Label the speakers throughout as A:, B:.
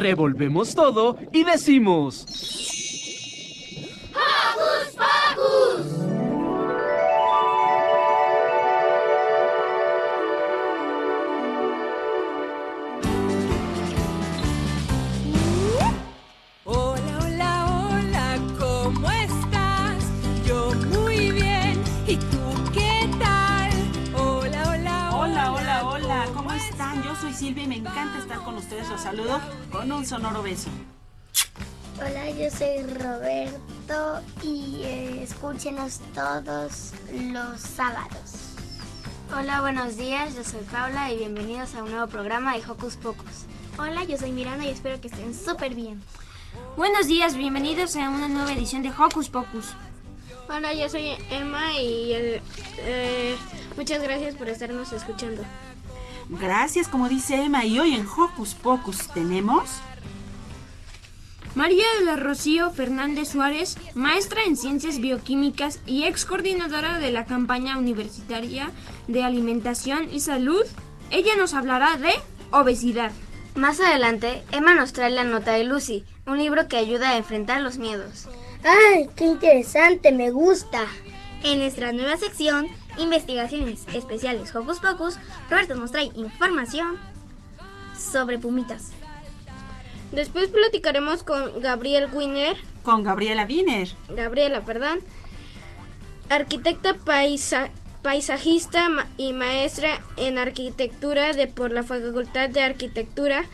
A: Revolvemos todo y decimos...
B: ¡Hocus!
C: Silvia y me encanta estar con ustedes. Los saludo con un sonoro beso.
D: Hola, yo soy Roberto y eh, escúchenos todos los sábados.
E: Hola, buenos días, yo soy Paula y bienvenidos a un nuevo programa de Hocus Pocus.
D: Hola, yo soy Miranda y espero que estén súper bien.
E: Buenos días, bienvenidos a una nueva edición de Hocus Pocus.
F: Hola, yo soy Emma y eh, eh, muchas gracias por estarnos escuchando.
C: Gracias, como dice Emma, y hoy en Hocus Pocus tenemos...
G: María de la Rocío Fernández Suárez, maestra en Ciencias Bioquímicas y ex coordinadora de la campaña universitaria de alimentación y salud. Ella nos hablará de obesidad.
E: Más adelante, Emma nos trae la nota de Lucy, un libro que ayuda a enfrentar los miedos.
D: ¡Ay, qué interesante! Me gusta.
E: En nuestra nueva sección, Investigaciones Especiales Hocus Pocus, Roberto nos trae información sobre pumitas.
F: Después platicaremos con Gabriel Wiener,
C: Con Gabriela Wiener.
F: Gabriela, perdón, arquitecta paisa- paisajista ma- y maestra en arquitectura de por la Facultad de Arquitectura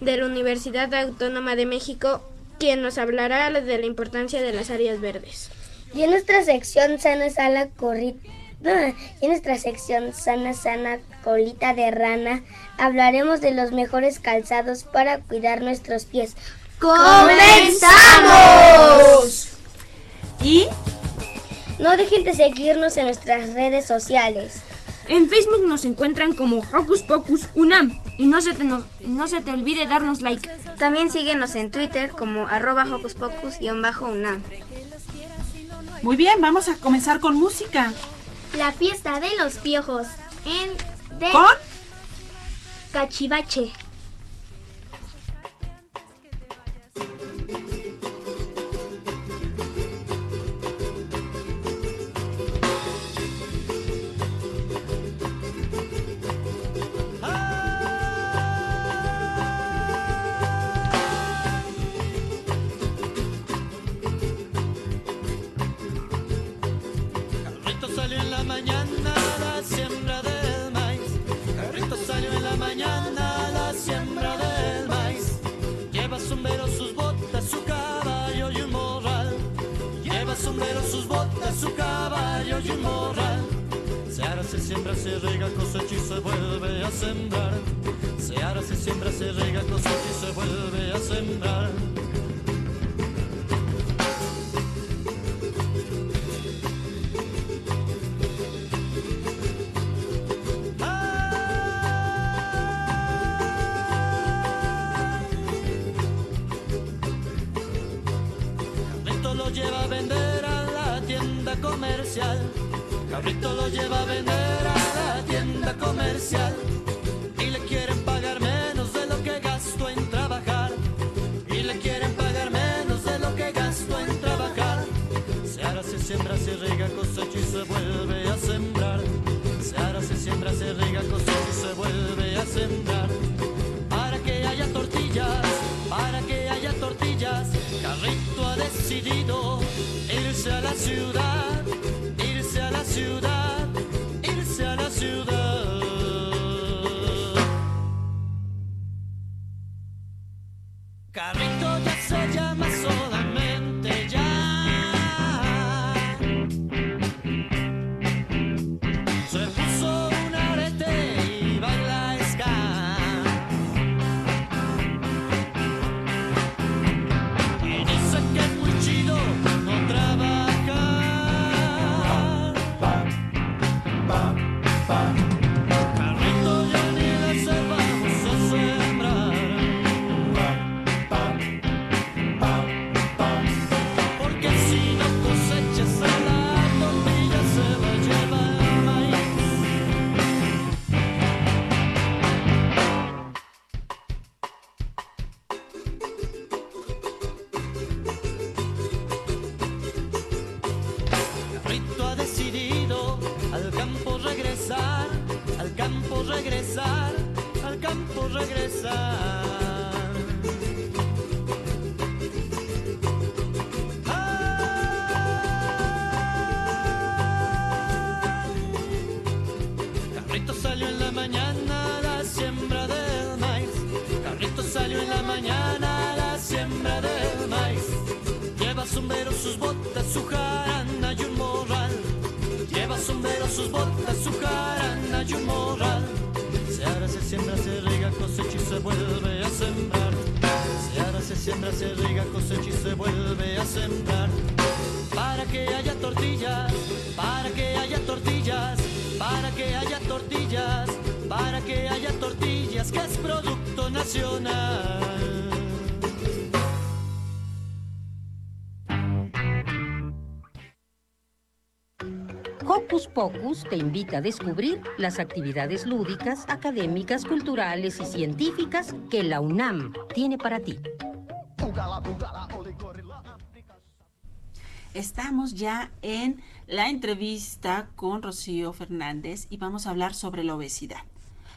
F: de la Universidad Autónoma de México, quien nos hablará de la importancia de las áreas verdes.
D: Y en nuestra sección Sana Sana Corrita. Y en nuestra sección Sana Sana Colita de Rana hablaremos de los mejores calzados para cuidar nuestros pies.
E: ¡Comenzamos!
C: Y
D: No dejen de seguirnos en nuestras redes sociales.
G: En Facebook nos encuentran como Hocus Pocus Unam y no se te, no, no se te olvide darnos like.
E: También síguenos en Twitter como arroba Hocus Pocus-UNAM.
C: muy bien, vamos a comenzar con música.
D: La fiesta de los piojos en de
C: Con
D: Cachivache.
H: Sombrero, sus botas, su caballo y un morral. Se ara, se siembra, se riega, cosecha y se vuelve a sembrar. Se ara, se siembra, se riega, cosecha y se vuelve a sembrar. Comercial. Carrito lo lleva a vender a la tienda comercial. Y le quieren pagar menos de lo que gastó en trabajar. Y le quieren pagar menos de lo que gastó en trabajar. Se ara, se siembra, se riega, cosecha y se vuelve a sembrar. Se ara, se siembra, se riega, cosecha y se vuelve a sembrar. Para que haya tortillas, para que haya tortillas, Carrito ha decidido irse a la ciudad, ciudad, irse a la.
I: Te invita a descubrir las actividades lúdicas, académicas, culturales y científicas que la UNAM tiene para ti.
C: Estamos ya en la entrevista con Rocío Fernández y vamos a hablar sobre la obesidad.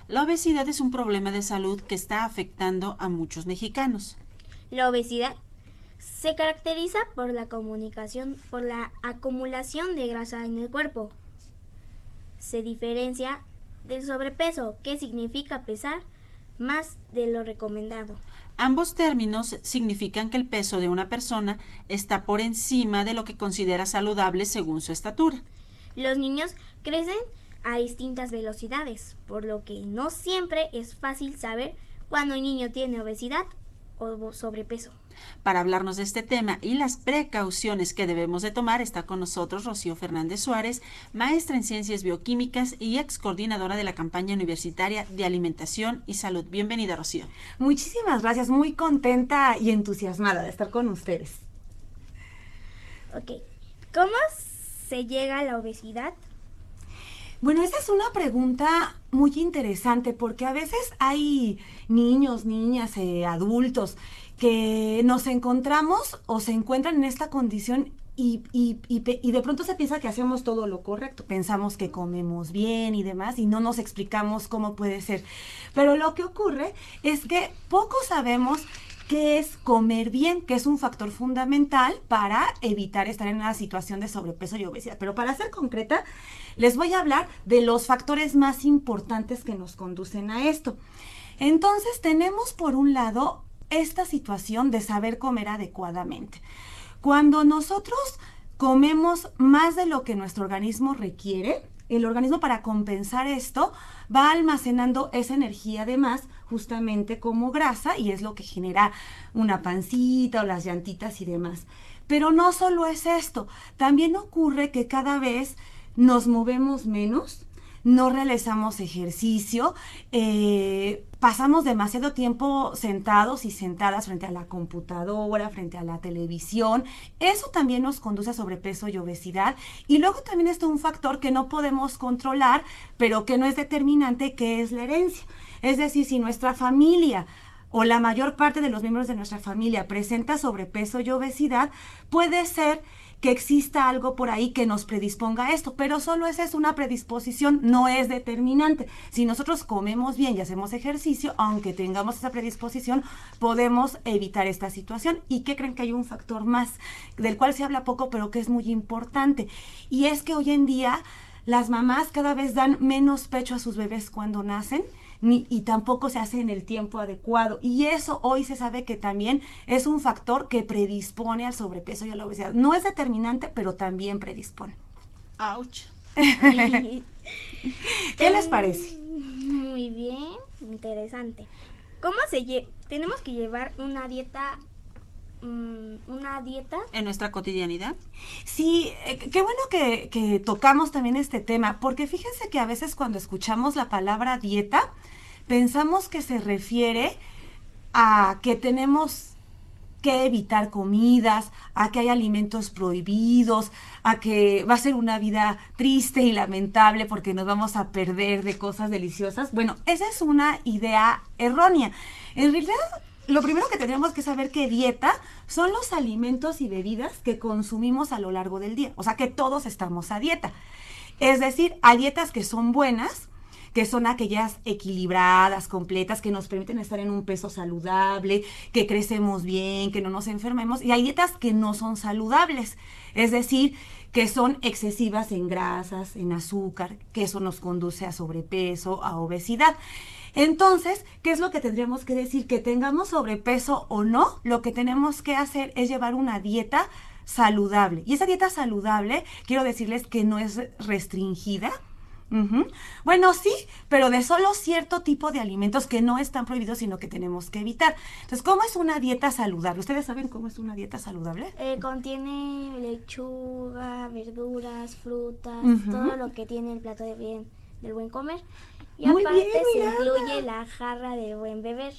C: La obesidad es un problema de salud que está afectando a muchos mexicanos.
E: La obesidad se caracteriza por la comunicación, por la acumulación de grasa en el cuerpo. Se diferencia del sobrepeso, que significa pesar más de lo recomendado.
C: Ambos términos significan que el peso de una persona está por encima de lo que considera saludable según su estatura.
E: Los niños crecen a distintas velocidades, por lo que no siempre es fácil saber cuando un niño tiene obesidad o sobrepeso.
C: Para hablarnos de este tema y las precauciones que debemos de tomar está con nosotros Rocío Fernández Suárez, maestra en Ciencias Bioquímicas y ex coordinadora de la campaña universitaria de alimentación y salud. Bienvenida, Rocío.
J: Muchísimas gracias, muy contenta y entusiasmada de estar con ustedes.
E: Ok, ¿cómo se llega a la obesidad?
J: Bueno, esa es una pregunta muy interesante porque a veces hay niños, niñas, eh, adultos que nos encontramos o se encuentran en esta condición y, y, y, de pronto se piensa que hacemos todo lo correcto, pensamos que comemos bien y demás y no nos explicamos cómo puede ser. Pero lo que ocurre es que poco sabemos qué es comer bien, que es un factor fundamental para evitar estar en una situación de sobrepeso y obesidad. Pero para ser concreta, les voy a hablar de los factores más importantes que nos conducen a esto. Entonces tenemos por un lado esta situación de saber comer adecuadamente. Cuando nosotros comemos más de lo que nuestro organismo requiere, el organismo para compensar esto va almacenando esa energía además justamente como grasa y es lo que genera una pancita o las llantitas y demás. Pero no solo es esto, también ocurre que cada vez nos movemos menos, no realizamos ejercicio, eh, pasamos demasiado tiempo sentados y sentadas frente a la computadora, frente a la televisión. Eso también nos conduce a sobrepeso y obesidad. Y luego también está un factor que no podemos controlar, pero que no es determinante, que es la herencia. Es decir, si nuestra familia o la mayor parte de los miembros de nuestra familia presenta sobrepeso y obesidad, puede ser que exista algo por ahí que nos predisponga a esto, pero solo esa es una predisposición, no es determinante. Si nosotros comemos bien y hacemos ejercicio, aunque tengamos esa predisposición, podemos evitar esta situación. ¿Y qué creen que hay un factor más del cual se habla poco, pero que es muy importante? Y es que hoy en día las mamás cada vez dan menos pecho a sus bebés cuando nacen y tampoco se hace en el tiempo adecuado. Y eso hoy se sabe que también es un factor que predispone al sobrepeso y a la obesidad. No es determinante, pero también predispone.
C: ¡Auch!
J: ¿Qué les parece?
E: Muy bien, interesante. ¿Cómo se tenemos que llevar una dieta una dieta
C: en nuestra cotidianidad.
J: Sí, eh, qué bueno que, que, tocamos también este tema, porque fíjense que a veces cuando escuchamos la palabra dieta, pensamos que se refiere a que tenemos que evitar comidas, a que hay alimentos prohibidos, a que va a ser una vida triste y lamentable porque nos vamos a perder de cosas deliciosas. Bueno, esa es una idea errónea. En realidad, lo primero que tenemos que saber que dieta son los alimentos y bebidas que consumimos a lo largo del día. O sea que todos estamos a dieta. Es decir, hay dietas que son buenas, que son aquellas equilibradas, completas, que nos permiten estar en un peso saludable, que crecemos bien, que no nos enfermemos. Y hay dietas que no son saludables, es decir, que son excesivas en grasas, en azúcar, que eso nos conduce a sobrepeso, a obesidad. Entonces, ¿qué es lo que tendríamos que decir? Que tengamos sobrepeso o no, lo que tenemos que hacer es llevar una dieta saludable. Y esa dieta saludable, quiero decirles que no es restringida. Bueno, sí, pero de solo cierto tipo de alimentos que no están prohibidos, sino que tenemos que evitar. Entonces, ¿cómo es una dieta saludable? ¿Ustedes saben cómo es una dieta saludable?
E: Eh, contiene lechuga, verduras, frutas, todo lo que tiene el plato de bien, del buen comer. Y
J: Muy
E: aparte
J: bien,
E: se
J: Miranda.
E: incluye la jarra de buen beber.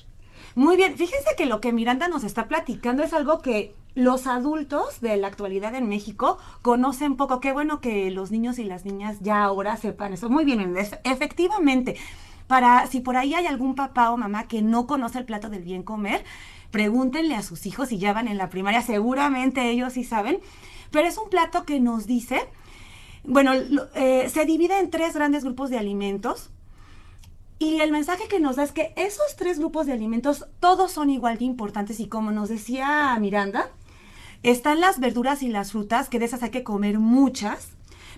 J: Muy bien, fíjense que lo que Miranda nos está platicando es algo que los adultos de la actualidad en México conocen poco. Qué bueno que los niños y las niñas ya ahora sepan eso. Muy bien, efectivamente. Para si por ahí hay algún papá o mamá que no conoce el plato del bien comer, pregúntenle a sus hijos si ya van en la primaria, seguramente ellos sí saben. Pero es un plato que nos dice, bueno, eh, se divide en tres grandes grupos de alimentos. Y el mensaje que nos da es que esos tres grupos de alimentos todos son igual de importantes y como nos decía Miranda, están las verduras y las frutas, que de esas hay que comer muchas,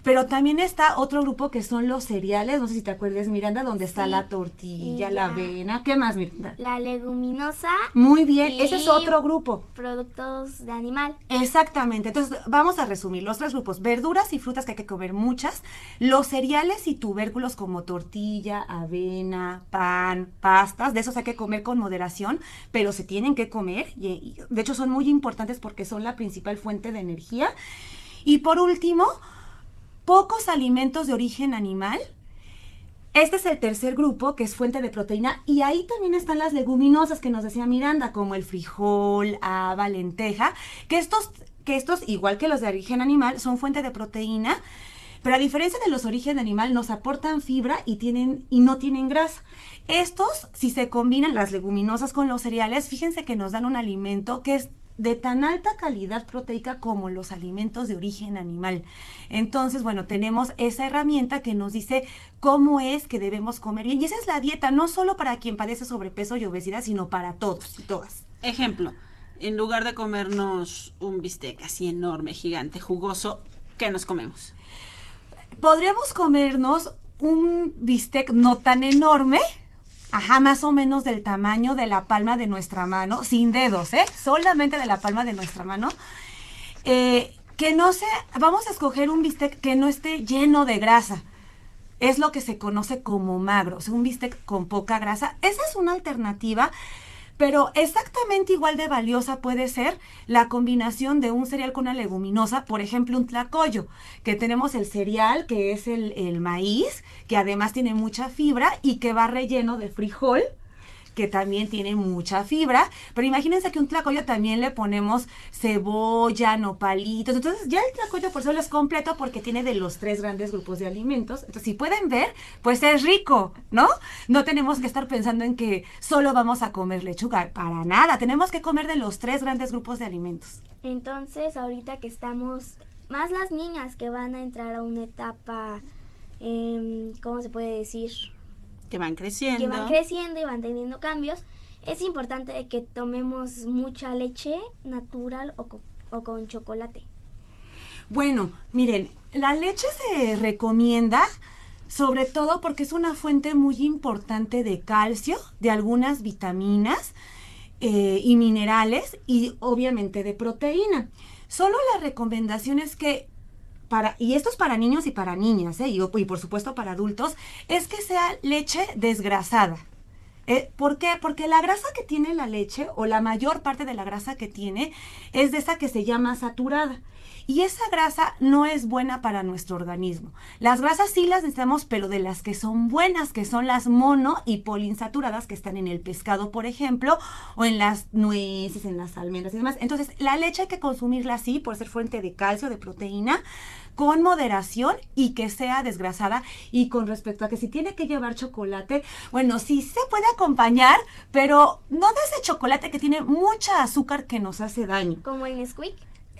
J: pero también está otro grupo que son los cereales, no sé si te acuerdas Miranda, donde está
E: Sí.
J: la tortilla,
E: Y
J: la avena, ¿qué más Miranda?
E: La leguminosa.
J: Muy bien, ese es otro grupo.
E: Productos de animal.
J: Exactamente, entonces vamos a resumir los tres grupos, verduras y frutas que hay que comer muchas, los cereales y tubérculos como tortilla, avena, pan, pastas, de esos hay que comer con moderación, pero se tienen que comer, y, y de hecho son muy importantes porque son la principal fuente de energía. Y por último, pocos alimentos de origen animal, este es el tercer grupo, que es fuente de proteína, y ahí también están las leguminosas que nos decía Miranda, como el frijol, haba, lenteja, que estos, que estos, igual que los de origen animal, son fuente de proteína, pero a diferencia de los de origen animal, nos aportan fibra y, tienen, y no tienen grasa. Estos, si se combinan las leguminosas con los cereales, fíjense que nos dan un alimento que es de tan alta calidad proteica como los alimentos de origen animal. Entonces, bueno, tenemos esa herramienta que nos dice cómo es que debemos comer bien. Y esa es la dieta, no solo para quien padece sobrepeso y obesidad, sino para todos y todas.
C: Ejemplo, en lugar de comernos un bistec así enorme, gigante, jugoso, ¿qué nos comemos?
J: Podríamos comernos un bistec no tan enorme, ajá, más o menos del tamaño de la palma de nuestra mano, sin dedos, ¿eh? Solamente de la palma de nuestra mano. Eh, que no sea, vamos a escoger un bistec que no esté lleno de grasa. Es lo que se conoce como magro, o sea, un bistec con poca grasa. Esa es una alternativa, pero exactamente igual de valiosa puede ser la combinación de un cereal con una leguminosa, por ejemplo, un tlacoyo, que tenemos el cereal, que es el, el maíz, que además tiene mucha fibra y que va relleno de frijol, que también tiene mucha fibra, pero imagínense que un tlacoyo también le ponemos cebolla, nopalitos, entonces ya el tlacoyo por solo es completo porque tiene de los tres grandes grupos de alimentos, entonces si pueden ver, pues es rico, ¿no? No tenemos que estar pensando en que solo vamos a comer lechuga, para nada, tenemos que comer de los tres grandes grupos de alimentos.
E: Entonces, ahorita que estamos, más las niñas que van a entrar a una etapa, em, ¿cómo se puede decir?
C: Que van creciendo.
E: Que van creciendo y van teniendo cambios. Es importante que tomemos mucha leche natural o, co- o con chocolate.
J: Bueno, miren, la leche se recomienda sobre todo porque es una fuente muy importante de calcio, de algunas vitaminas eh, y minerales y obviamente de proteína. Solo la recomendación es que y esto es para niños y para niñas, ¿eh? y, y por supuesto para adultos, es que sea leche desgrasada. Eh, ¿Por qué? Porque la grasa que tiene la leche, o la mayor parte de la grasa que tiene, es de esa que se llama saturada. Y esa grasa no es buena para nuestro organismo. Las grasas sí las necesitamos, pero de las que son buenas, que son las mono y poliinsaturadas que están en el pescado, por ejemplo, o en las nueces, en las almendras y demás. Entonces, la leche hay que consumirla así, por ser fuente de calcio, de proteína, con moderación y que sea desgrasada. Y con respecto a que si tiene que llevar chocolate, bueno, sí se puede acompañar, pero no de ese chocolate que tiene mucha azúcar que nos hace daño.
E: Como el Nesquik.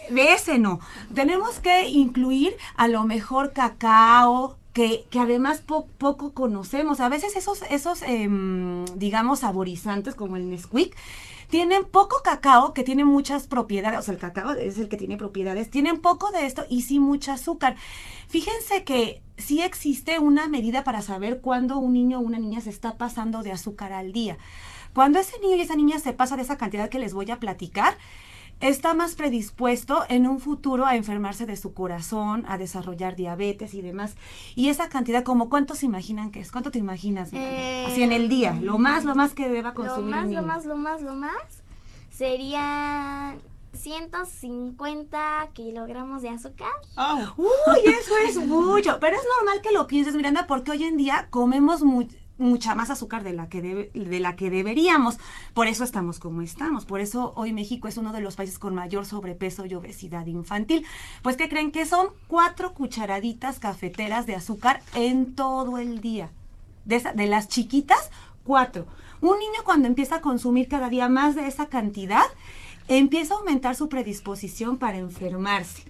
J: De ese no. Tenemos que incluir a lo mejor cacao, que, que además po- poco conocemos. A veces esos, esos em, digamos, saborizantes como el Nesquik, tienen poco cacao, que tiene muchas propiedades, o sea, el cacao es el que tiene propiedades, tienen poco de esto y sí mucha azúcar. Fíjense que sí existe una medida para saber cuándo un niño o una niña se está pasando de azúcar al día. Cuando ese niño y esa niña se pasa de esa cantidad que les voy a platicar, está más predispuesto en un futuro a enfermarse de su corazón, a desarrollar diabetes y demás. Y esa cantidad, como cuánto se imaginan que es? ¿Cuánto te imaginas? Miranda? Así en el día, lo más, lo más que deba
E: Lo
J: consumir
E: más,
J: un
E: lo más, lo más, lo más serían 150 kilogramos de azúcar.
J: Uy, eso es mucho. Pero es normal que lo pienses, Miranda, porque hoy en día comemos mu- mucha más azúcar de la que de la que deberíamos. Por eso estamos como estamos. Por eso hoy México es uno de los países con mayor sobrepeso y obesidad infantil. Pues que creen que son cuatro cucharaditas cafeteras de azúcar en todo el día. De, de las chiquitas, cuatro. Un niño cuando empieza a consumir cada día más de esa cantidad, empieza a aumentar su predisposición para enfermarse.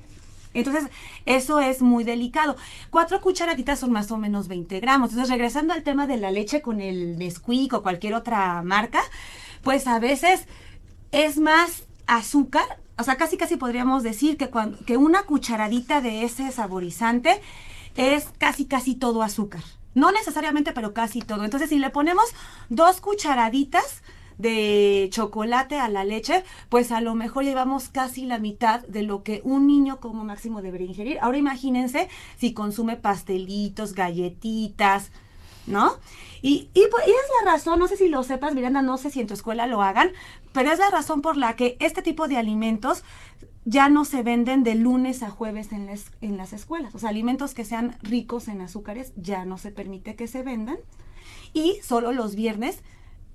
J: Entonces, eso es muy delicado. Cuatro cucharaditas son más o menos 20 gramos. Entonces, regresando al tema de la leche con el Nesquik o cualquier otra marca, pues a veces es más azúcar. O sea, casi casi podríamos decir que, cuan- que una cucharadita de ese saborizante es casi casi todo azúcar. No necesariamente, pero casi todo. Entonces, si le ponemos dos cucharaditas de chocolate a la leche, pues a lo mejor llevamos casi la mitad de lo que un niño como máximo debería ingerir. Ahora imagínense si consume pastelitos, galletitas, ¿no? Y, pues, y es la razón, no sé si lo sepas, Miranda, no sé si en tu escuela lo hagan, pero es la razón por la que este tipo de alimentos ya no se venden de lunes a jueves en, las- en las escuelas. O sea, alimentos que sean ricos en azúcares ya no se permite que se vendan. Y solo los viernes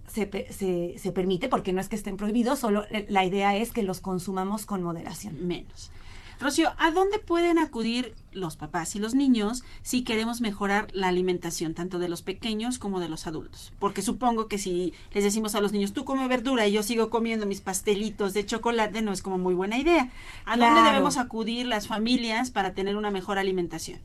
J: se, se- se permite, porque no es que estén prohibidos, solo la idea es que los consumamos con moderación.
C: Menos. Rocío, ¿a dónde pueden acudir los papás y los niños si queremos mejorar la alimentación tanto de los pequeños como de los adultos? Porque supongo que si les decimos a los niños, tú come verdura y yo sigo comiendo mis pastelitos de chocolate, no es como muy buena idea. ¿A dónde debemos acudir las familias para tener una mejor alimentación?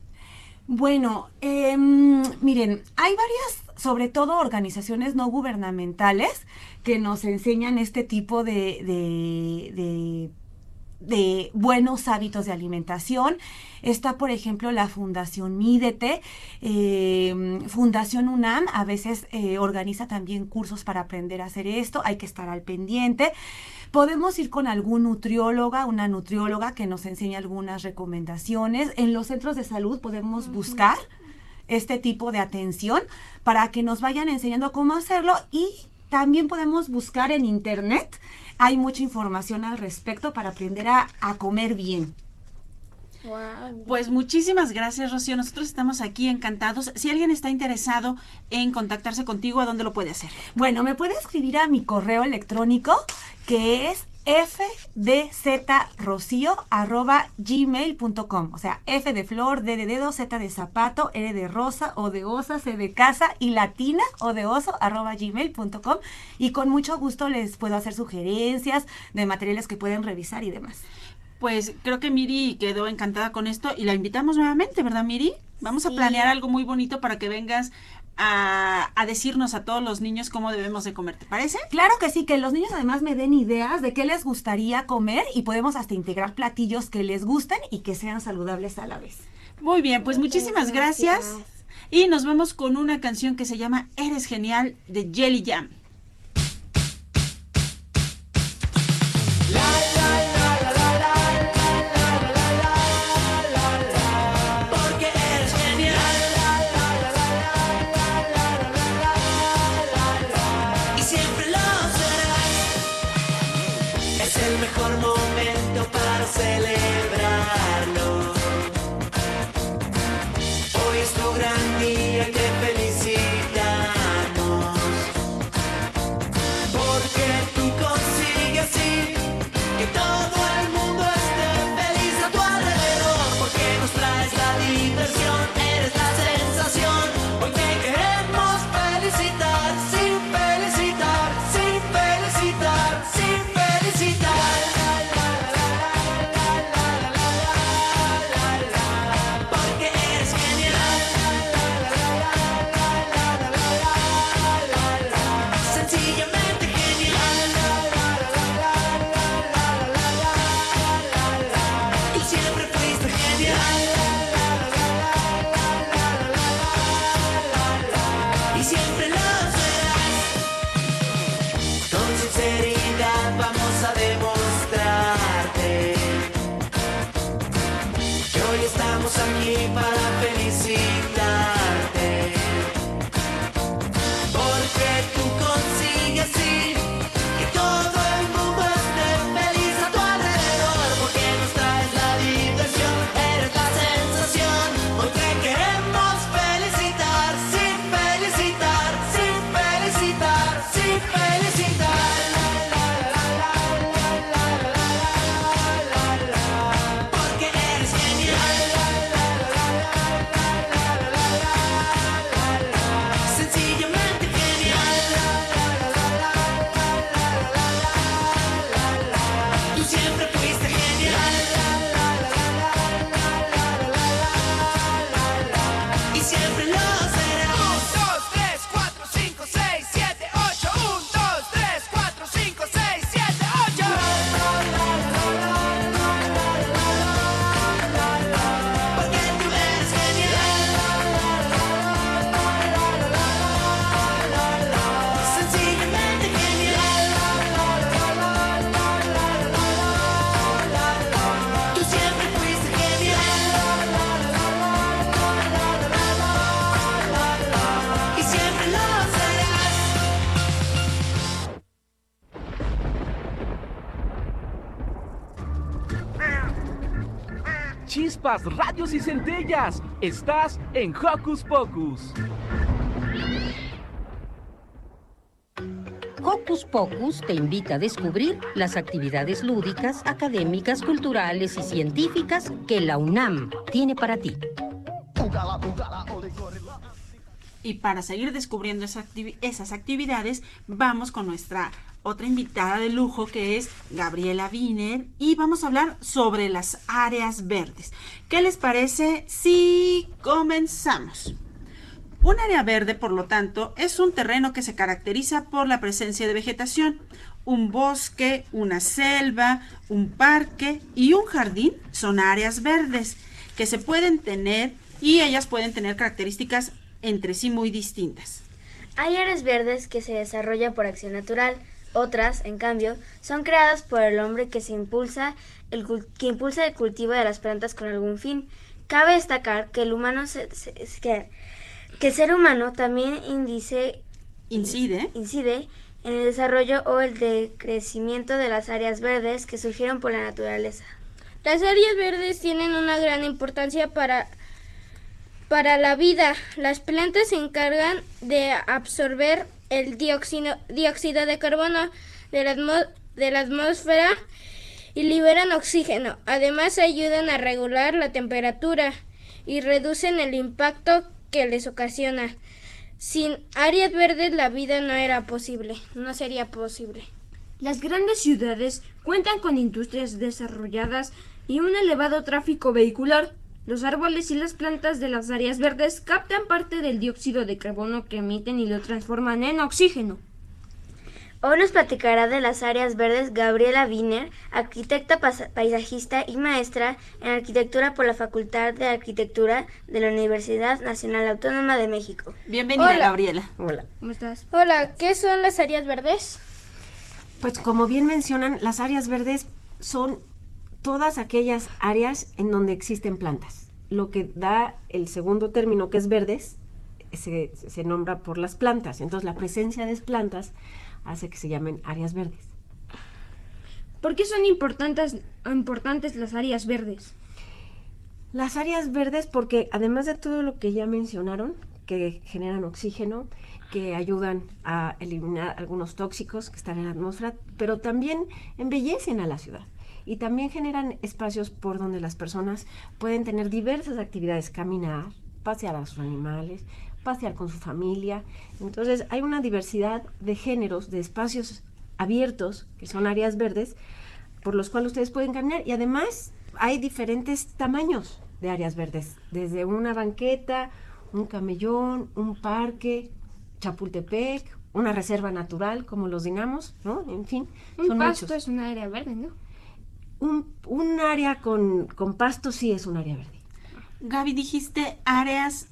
J: Bueno, em, miren, hay varias, sobre todo organizaciones no gubernamentales, que nos enseñan este tipo de, de, de- buenos hábitos de alimentación. Está, por ejemplo, la Fundación Mídete, em, Fundación UNAM, a veces eh, organiza también cursos para aprender a hacer esto, hay que estar al pendiente. Podemos ir con algún nutrióloga, una nutrióloga que nos enseñe algunas recomendaciones. En los centros de salud podemos buscar este tipo de atención para que nos vayan enseñando cómo hacerlo y también podemos buscar en internet. Hay mucha información al respecto para aprender a, a comer bien.
C: Pues muchísimas gracias, Rocío. Nosotros estamos aquí encantados. Si alguien está interesado en contactarse contigo, ¿a dónde lo puede hacer?
J: Bueno, me puede escribir a mi correo electrónico que es fdzrocío.gmail.com O sea, F de flor, D de dedo, Z de zapato, R de rosa, O de osa, C de casa y latina o de oso arroba gmail.com y con mucho gusto les puedo hacer sugerencias de materiales que pueden revisar y demás.
C: Pues creo que Miri quedó encantada con esto y la invitamos nuevamente, ¿verdad, Miri? Vamos a planear algo muy bonito para que vengas a, a decirnos a todos los niños cómo debemos de comer, ¿te parece?
J: Claro que sí, que los niños además me den ideas de qué les gustaría comer y podemos hasta integrar platillos que les gusten y que sean saludables a la vez.
C: Muy bien, pues muchísimas gracias. Y nos vamos con una canción que se llama Eres Genial de Jelly Jam.
A: Chispas, radios y centellas. Estás en Hocus Pocus.
I: Hocus Pocus te invita a descubrir las actividades lúdicas, académicas, culturales y científicas que la UNAM tiene para ti.
C: Y para seguir descubriendo esas actividades, vamos con nuestra otra invitada de lujo que es Gabriela Wiener y vamos a hablar sobre las áreas verdes. ¿Qué les parece si comenzamos? Un área verde, por lo tanto, es un terreno que se caracteriza por la presencia de vegetación. Un bosque, una selva, un parque y un jardín son áreas verdes que se pueden tener y ellas pueden tener características entre sí muy distintas.
E: Hay áreas verdes que se desarrollan por acción natural, otras, en cambio, son creadas por el hombre que se impulsa el que impulsa el cultivo de las plantas con algún fin. Cabe destacar que el humano se- se- es que, que el ser humano también indice-
C: Incide.
E: incide en el desarrollo o el decrecimiento de las áreas verdes que surgieron por la naturaleza.
F: Las áreas verdes tienen una gran importancia para, para la vida. Las plantas se encargan de absorber el dióxido, dióxido de carbono de la, de la atmósfera y liberan oxígeno. Además ayudan a regular la temperatura y reducen el impacto que les ocasiona. Sin áreas verdes la vida no era posible, no sería posible.
G: Las grandes ciudades cuentan con industrias desarrolladas y un elevado tráfico vehicular. Los árboles y las plantas de las áreas verdes captan parte del dióxido de carbono que emiten y lo transforman en oxígeno.
E: Hoy nos platicará de las áreas verdes Gabriela Wiener, arquitecta paisajista y maestra en arquitectura por la Facultad de Arquitectura de la Universidad Nacional Autónoma de México.
C: Bienvenida,
F: Hola.
C: Gabriela.
K: Hola.
F: ¿Cómo estás? Hola, ¿qué son las áreas verdes?
K: Pues como bien mencionan, las áreas verdes son todas aquellas áreas en donde existen plantas. Lo que da el segundo término, que es verdes, se, se nombra por las plantas. Entonces la presencia de plantas hace que se llamen áreas verdes.
G: ¿Por qué son importantes, importantes las áreas verdes?
K: Las áreas verdes porque además de todo lo que ya mencionaron, que generan oxígeno, que ayudan a eliminar algunos tóxicos que están en la atmósfera, pero también embellecen a la ciudad y también generan espacios por donde las personas pueden tener diversas actividades, caminar, pasear a sus animales, pasear con su familia. Entonces hay una diversidad de géneros, de espacios abiertos, que son áreas verdes, por los cuales ustedes pueden caminar y además hay diferentes tamaños de áreas verdes, desde una banqueta, un camellón, un parque, Chapultepec, una reserva natural como los dinamos, ¿no? En fin,
G: Un
K: son
G: pasto
K: muchos.
G: es un área verde, ¿no?
K: Un, un área con, con pasto sí es un área verde.
C: Gaby, dijiste áreas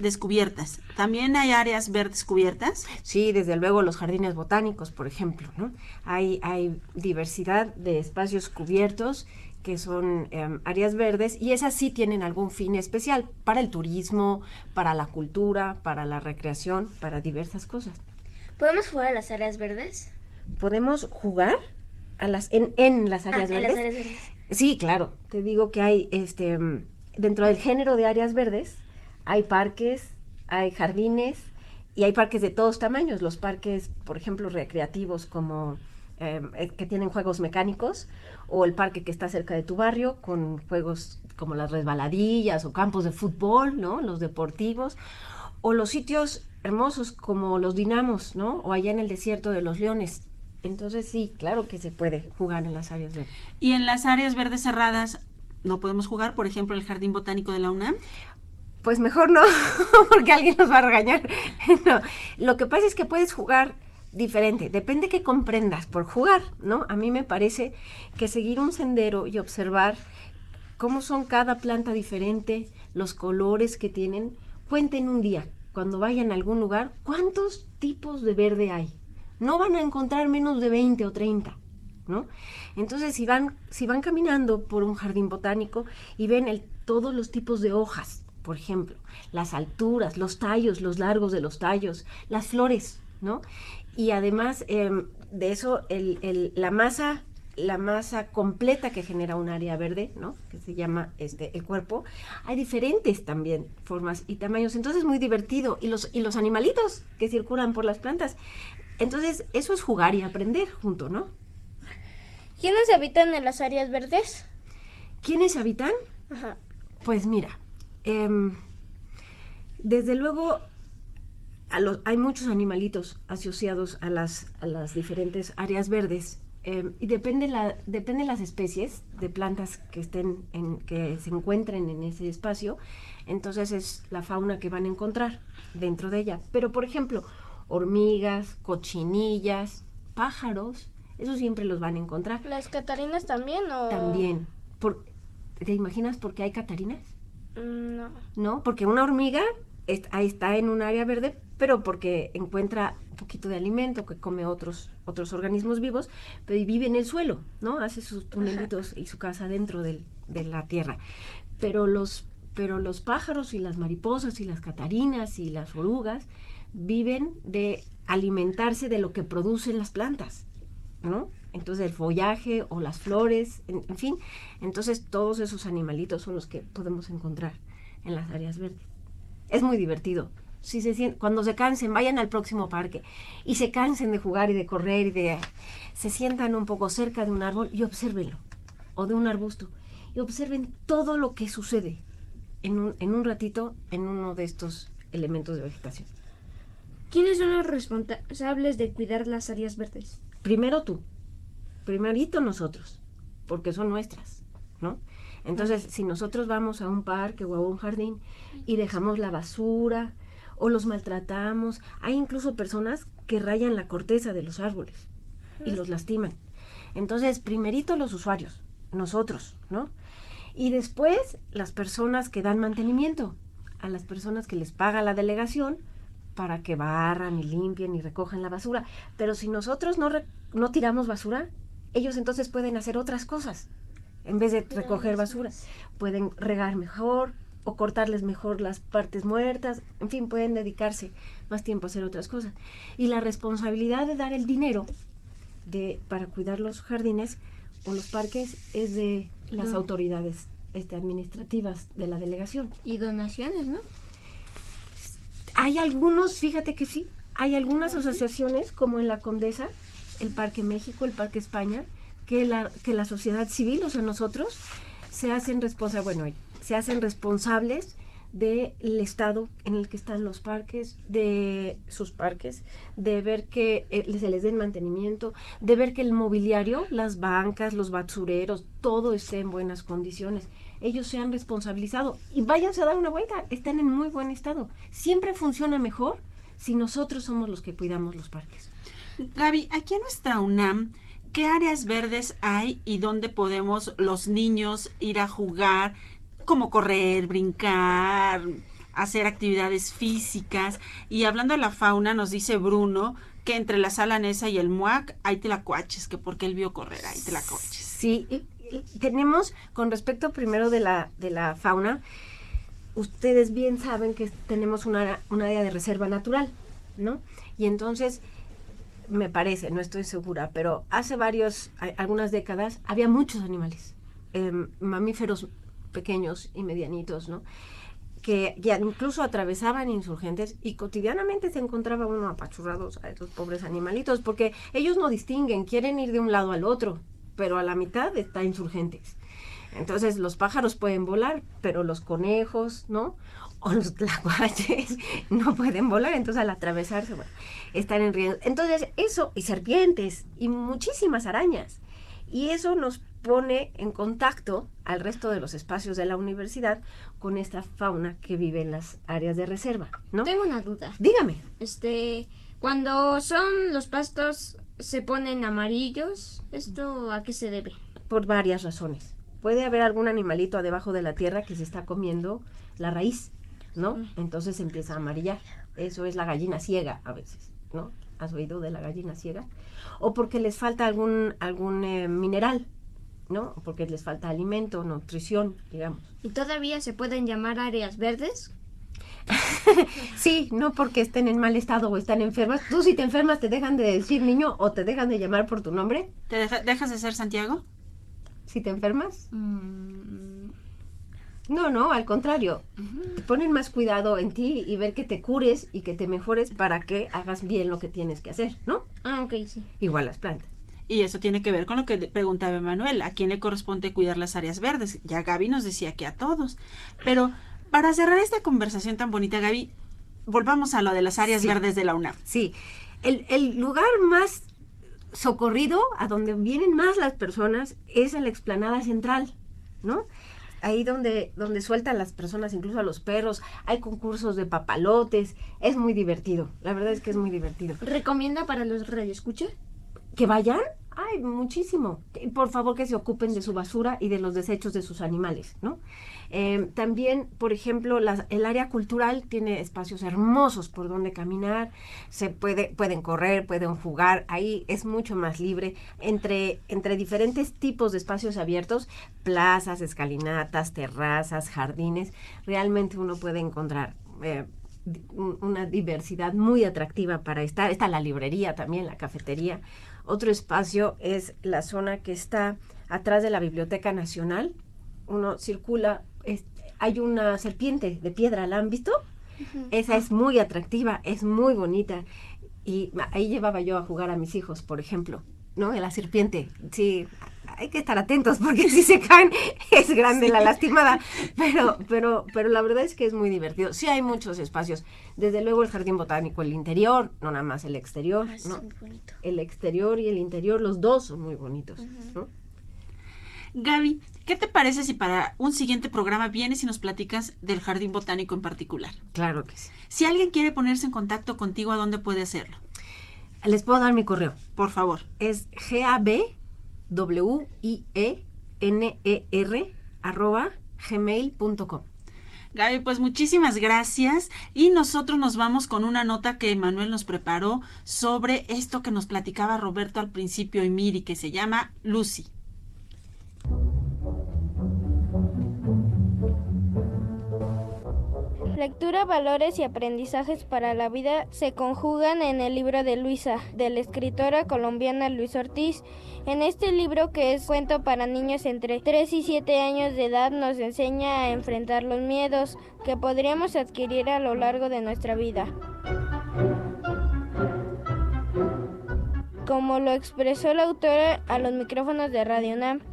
C: descubiertas. ¿También hay áreas verdes cubiertas?
K: Sí, desde luego los jardines botánicos, por ejemplo, ¿no? Hay, hay diversidad de espacios cubiertos que son em, áreas verdes y esas sí tienen algún fin especial para el turismo, para la cultura, para la recreación, para diversas cosas.
E: ¿Podemos jugar a las áreas verdes?
K: ¿Podemos jugar a las, en, en las áreas
E: Ah, en
K: verdes?
E: las áreas verdes.
K: Sí, claro. Te digo que hay, este, dentro del género de áreas verdes, hay parques, hay jardines y hay parques de todos tamaños. Los parques, por ejemplo, recreativos como eh, eh, que tienen juegos mecánicos o el parque que está cerca de tu barrio con juegos como las resbaladillas o campos de fútbol, ¿no? Los deportivos o los sitios hermosos como los dinamos, ¿no? O allá en el desierto de los leones. Entonces sí, claro que se puede jugar en las áreas verdes.
C: Y en las áreas verdes cerradas no podemos jugar, por ejemplo, el Jardín Botánico de la UNAM.
K: Pues mejor no, porque alguien nos va a regañar. No, Lo que pasa es que puedes jugar diferente, depende que comprendas por jugar, ¿no? A mí me parece que seguir un sendero y observar cómo son cada planta diferente, los colores que tienen, cuenten un día, cuando vayan a algún lugar, cuántos tipos de verde hay. No van a encontrar menos de 20 o 30. ¿no? Entonces, si van, si van caminando por un jardín botánico y ven todos los tipos de hojas, por ejemplo, las alturas, los tallos, los largos de los tallos, las flores, ¿no? Y además em, de eso, la masa la masa completa que genera un área verde, ¿no? Que se llama este el cuerpo. Hay diferentes también formas y tamaños, entonces es muy divertido y los y los animalitos que circulan por las plantas. Entonces, eso es jugar y aprender junto, ¿no?
F: ¿Quiénes habitan en las áreas verdes?
K: ¿Quiénes habitan?
F: Ajá.
K: Pues mira, em, desde luego a los- hay muchos animalitos asociados a las, a las diferentes áreas verdes em, y depende, la, depende las especies de plantas que estén en, que se encuentren en ese espacio, entonces es la fauna que van a encontrar dentro de ella. Pero por ejemplo, hormigas, cochinillas, pájaros, eso siempre los van a encontrar.
F: ¿Las catarinas también o...?
K: También. Por, ¿Te imaginas por qué hay catarinas?
F: Mm, No.
K: ¿no? Porque una hormiga est- ahí está en un área verde, pero porque encuentra un poquito de alimento que come otros, otros organismos vivos, pero vive en el suelo, ¿no? Hace sus tunelitos y su casa dentro del- de la tierra. Pero los, pero los pájaros y las mariposas y las catarinas y las orugas viven de alimentarse de lo que producen las plantas, ¿no? Entonces el follaje o las flores, en, fin, entonces todos esos animalitos son los que podemos encontrar en las áreas verdes. Es muy divertido. Si se cuando se cansen, vayan al próximo parque y se cansen de jugar y de correr y de se sientan un poco cerca de un árbol y obsérvenlo o de un arbusto y observen todo lo que sucede en un, en un ratito en uno de estos elementos de vegetación.
G: ¿Quiénes son los responsables de cuidar las áreas verdes?
K: primero tú, primerito nosotros, porque son nuestras, ¿no? Entonces, si nosotros vamos a un parque o a un jardín y dejamos la basura o los maltratamos, hay incluso personas que rayan la corteza de los árboles y los lastiman. Entonces, primerito los usuarios, nosotros, ¿no? Y después las personas que dan mantenimiento, a las personas que les paga la delegación para que barran y limpien y recojan la basura. Pero si nosotros no, re- no tiramos basura, ellos entonces pueden hacer otras cosas. En vez de recoger basura, pueden regar mejor o cortarles mejor las partes muertas. En fin, pueden dedicarse más tiempo a hacer otras cosas. Y la responsabilidad de dar el dinero de, para cuidar los jardines o los parques es de las
G: No.
K: autoridades este, administrativas de la delegación.
G: Y donaciones, ¿no?
K: Hay algunos, fíjate que sí, hay algunas asociaciones como en la Condesa, el Parque México, el Parque España, que la, que la sociedad civil, o sea, nosotros, se hacen responsables, bueno, se hacen responsables del estado en el que están los parques, de sus parques, de ver que eh, se les den mantenimiento, de ver que el mobiliario, las bancas, los basureros, todo esté en buenas condiciones. Ellos se han responsabilizado y váyanse a dar una vuelta, están en muy buen estado. Siempre funciona mejor si nosotros somos los que cuidamos los parques.
C: Gaby, aquí en nuestra UNAM, ¿qué áreas verdes hay y dónde podemos los niños ir a jugar, como correr, brincar, hacer actividades físicas? Y hablando de la fauna, nos dice Bruno que entre la sala Nesa y el MUAC hay telacuaches, que porque él vio correr hay telacuaches.
K: Sí, y- tenemos, con respecto primero de la, de la fauna, ustedes bien saben que tenemos una, un área de reserva natural, ¿no? Y entonces, me parece, no estoy segura, pero hace varios, algunas décadas, había muchos animales, em, mamíferos pequeños y medianitos, ¿no? que ya incluso atravesaban insurgentes y cotidianamente se encontraba uno apachurrados a esos pobres animalitos, porque ellos no distinguen, quieren ir de un lado al otro, pero a la mitad está insurgentes. Entonces los pájaros pueden volar, pero los conejos, ¿no? O los tlacuaches no pueden volar, entonces al atravesarse, están en riesgo. Entonces eso, y serpientes, y muchísimas arañas. Y eso nos pone en contacto al resto de los espacios de la universidad con esta fauna que vive en las áreas de reserva, ¿no?
G: Tengo una duda.
K: Dígame.
G: Este, cuando son los pastos se ponen amarillos, ¿esto a qué se debe?
K: Por varias razones. Puede haber algún animalito debajo de la tierra que se está comiendo la raíz, ¿no? Entonces empieza a amarillar. Eso es la gallina ciega a veces, ¿no? ¿Has oído de la gallina ciega? O porque les falta algún, algún eh, mineral, ¿no? Porque les falta alimento, nutrición, digamos.
G: ¿Y todavía se pueden llamar áreas verdes?
K: sí, no porque estén en mal estado o están enfermas. Tú si te enfermas te dejan de decir niño o te dejan de llamar por tu nombre.
C: ¿Te deja- dejas de ser Santiago?
K: Si te enfermas.
G: Mm,
K: No, no, al contrario. Te ponen más cuidado en ti y ver que te cures y que te mejores para que hagas bien lo que tienes que hacer, ¿no?
G: Ah, ok, sí.
K: Igual las plantas.
C: Y eso tiene que ver con lo que le preguntaba Manuel, ¿a quién le corresponde cuidar las áreas verdes? Ya Gaby nos decía que a todos. Pero para cerrar esta conversación tan bonita, Gaby, volvamos a lo de las áreas
K: Sí.
C: verdes de la UNAM.
K: Sí, el, el lugar más socorrido, a donde vienen más las personas, es en la explanada central, ¿no? Ahí donde, donde sueltan las personas, incluso a los perros, hay concursos de papalotes, es muy divertido, la verdad es que es muy divertido.
G: ¿Recomienda para los radioescuchas?
K: ¿Que vayan? Ay, muchísimo. Por favor, que se ocupen de su basura y de los desechos de sus animales, ¿no? Eh, también, por ejemplo, el área cultural tiene espacios hermosos por donde caminar, se puede, pueden correr, pueden jugar, ahí es mucho más libre, entre, entre diferentes tipos de espacios abiertos, plazas, escalinatas, terrazas, jardines, realmente uno puede encontrar eh, una diversidad muy atractiva para estar. Está la librería también, la cafetería. Otro espacio es la zona que está atrás de la Biblioteca Nacional. Uno circula, es- hay una serpiente de piedra, ¿la han visto? Esa es muy atractiva, es muy bonita. Y ahí llevaba yo a jugar a mis hijos, por ejemplo, ¿no? La serpiente. Sí, hay que estar atentos porque si se caen es grande la lastimada. Pero, pero, pero la verdad es que es muy divertido. Sí hay muchos espacios. Desde luego el jardín botánico, el interior, no nada más el exterior, ¿no? El exterior y el interior, los dos son muy bonitos, ¿no?
C: Gaby, ¿qué te parece si para un siguiente programa vienes y nos platicas del jardín botánico en particular?
K: Claro que sí.
C: Si alguien quiere ponerse en contacto contigo, ¿a dónde puede hacerlo?
K: Les puedo dar mi correo.
C: Por favor.
K: Es G-A-B-W-I-E-N-E-R arroba gmail.com.
C: Gaby, pues muchísimas gracias y nosotros nos vamos con una nota que Manuel nos preparó sobre esto que nos platicaba Roberto al principio y Miri, que se llama Lucy.
F: Lectura, valores y aprendizajes para la vida se conjugan en el libro de Luisa, de la escritora colombiana Luis Ortiz. En este libro, que es cuento para niños entre 3 y 7 años de edad, nos enseña a enfrentar los miedos que podríamos adquirir a lo largo de nuestra vida. Como lo expresó la autora a los micrófonos de Radio Nam.